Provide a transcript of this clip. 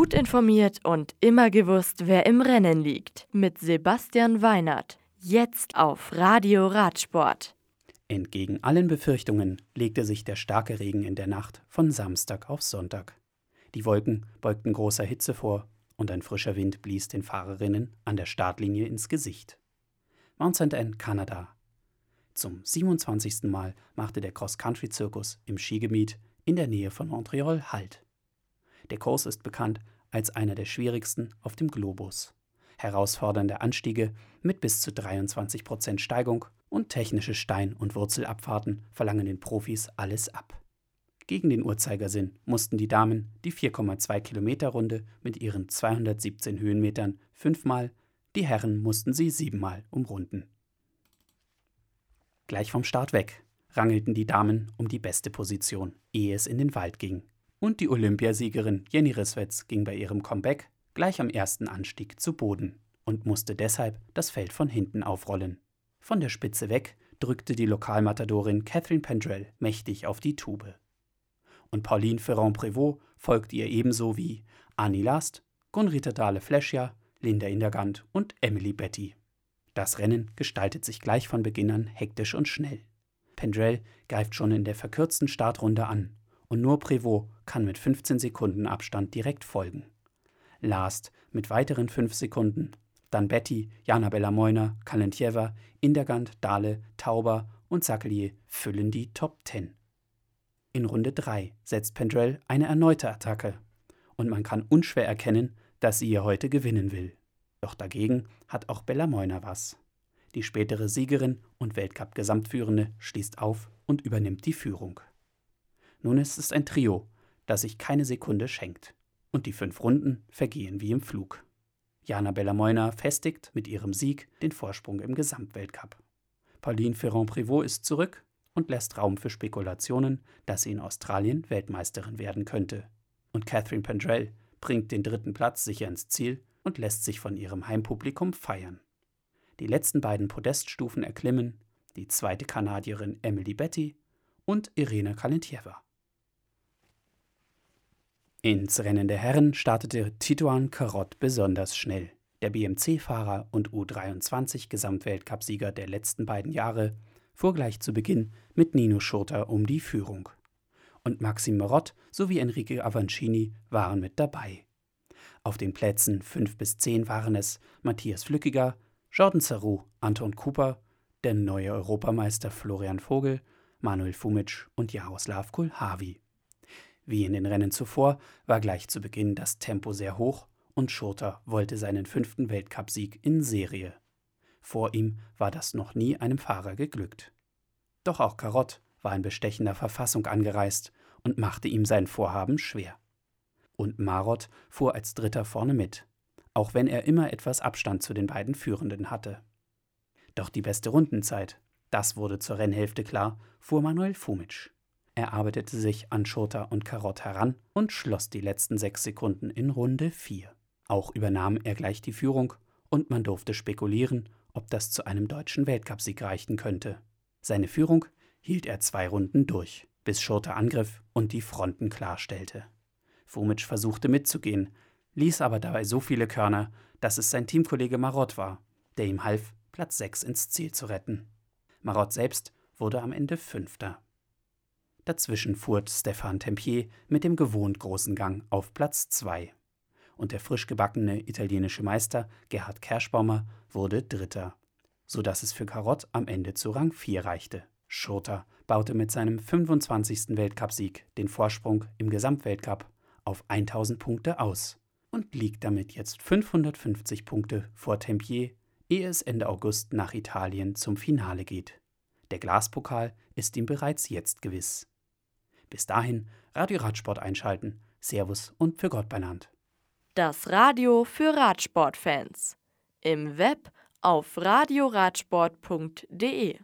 Gut informiert und immer gewusst, wer im Rennen liegt. Mit Sebastian Weinert. Jetzt auf Radio Radsport. Entgegen allen Befürchtungen legte sich der starke Regen in der Nacht von Samstag auf Sonntag. Die Wolken beugten großer Hitze vor und ein frischer Wind blies den Fahrerinnen an der Startlinie ins Gesicht. Mount St. Anne, Kanada. Zum 27. Mal machte der Cross-Country-Zirkus im Skigebiet in der Nähe von Montreal Halt. Der Kurs ist bekannt als einer der schwierigsten auf dem Globus. Herausfordernde Anstiege mit bis zu 23 Prozent Steigung und technische Stein- und Wurzelabfahrten verlangen den Profis alles ab. Gegen den Uhrzeigersinn mussten die Damen die 4,2 Kilometer Runde mit ihren 217 Höhenmetern fünfmal, die Herren mussten sie siebenmal umrunden. Gleich vom Start weg rangelten die Damen um die beste Position, ehe es in den Wald ging. Und die Olympiasiegerin Jenny Risswetz ging bei ihrem Comeback gleich am ersten Anstieg zu Boden und musste deshalb das Feld von hinten aufrollen. Von der Spitze weg drückte die Lokalmatadorin Catherine Pendrell mächtig auf die Tube. Und Pauline Ferrand-Prévot folgte ihr ebenso wie Annie Last, Gunrita Dahle-Fleschja, Linda Indergant und Emily Betty. Das Rennen gestaltet sich gleich von Beginn an hektisch und schnell. Pendrell greift schon in der verkürzten Startrunde an und nur Prévost kann mit 15 Sekunden Abstand direkt folgen. Last mit weiteren 5 Sekunden dann Betty, Jana Bellamoina, Kalentjewa, Indergant, Dahle, Tauber und Sakelier füllen die Top 10. In Runde 3 setzt Pendrell eine erneute Attacke und man kann unschwer erkennen, dass sie hier heute gewinnen will. Doch dagegen hat auch Bellamoina was. Die spätere Siegerin und Weltcup-Gesamtführende schließt auf und übernimmt die Führung. Nun ist es ein Trio, das sich keine Sekunde schenkt. Und die fünf Runden vergehen wie im Flug. Jana Bellamoina festigt mit ihrem Sieg den Vorsprung im Gesamtweltcup. Pauline Ferrand-Prévot ist zurück und lässt Raum für Spekulationen, dass sie in Australien Weltmeisterin werden könnte. Und Catherine Pendrell bringt den dritten Platz sicher ins Ziel und lässt sich von ihrem Heimpublikum feiern. Die letzten beiden Podeststufen erklimmen die zweite Kanadierin Emily Betty und Irene Kalentjewa. Ins Rennen der Herren startete Tituan Karott besonders schnell. Der BMC-Fahrer und U23-Gesamtweltcupsieger der letzten beiden Jahre fuhr gleich zu Beginn mit Nino Schurter um die Führung. Und Maxim Marott sowie Enrique Avancini waren mit dabei. Auf den Plätzen 5 bis 10 waren es Matthias Flückiger, Jordan Zarou, Anton Cooper, der neue Europameister Florian Vogel, Manuel Fumic und Jaroslav Kulhavi. Wie in den Rennen zuvor war gleich zu Beginn das Tempo sehr hoch und Schurter wollte seinen fünften Weltcupsieg in Serie. Vor ihm war das noch nie einem Fahrer geglückt. Doch auch Karott war in bestechender Verfassung angereist und machte ihm sein Vorhaben schwer. Und Marot fuhr als Dritter vorne mit, auch wenn er immer etwas Abstand zu den beiden Führenden hatte. Doch die beste Rundenzeit, das wurde zur Rennhälfte klar, fuhr Manuel Fumic. Er arbeitete sich an Schurter und Karott heran und schloss die letzten sechs Sekunden in Runde 4. Auch übernahm er gleich die Führung und man durfte spekulieren, ob das zu einem deutschen Weltcupsieg reichen könnte. Seine Führung hielt er zwei Runden durch, bis Schurter angriff und die Fronten klarstellte. Fumic versuchte mitzugehen, ließ aber dabei so viele Körner, dass es sein Teamkollege Marott war, der ihm half, Platz 6 ins Ziel zu retten. Marott selbst wurde am Ende Fünfter. Dazwischen fuhr Stefan Tempier mit dem gewohnt großen Gang auf Platz 2. Und der frisch gebackene italienische Meister Gerhard Kerschbaumer wurde Dritter, so dass es für Karott am Ende zu Rang 4 reichte. Schurter baute mit seinem 25. Weltcupsieg den Vorsprung im Gesamtweltcup auf 1000 Punkte aus und liegt damit jetzt 550 Punkte vor Tempier, ehe es Ende August nach Italien zum Finale geht. Der Glaspokal ist ihm bereits jetzt gewiss. Bis dahin Radio Radsport einschalten. Servus und für Gott benannt. Das Radio für Radsportfans. Im Web auf radioradsport.de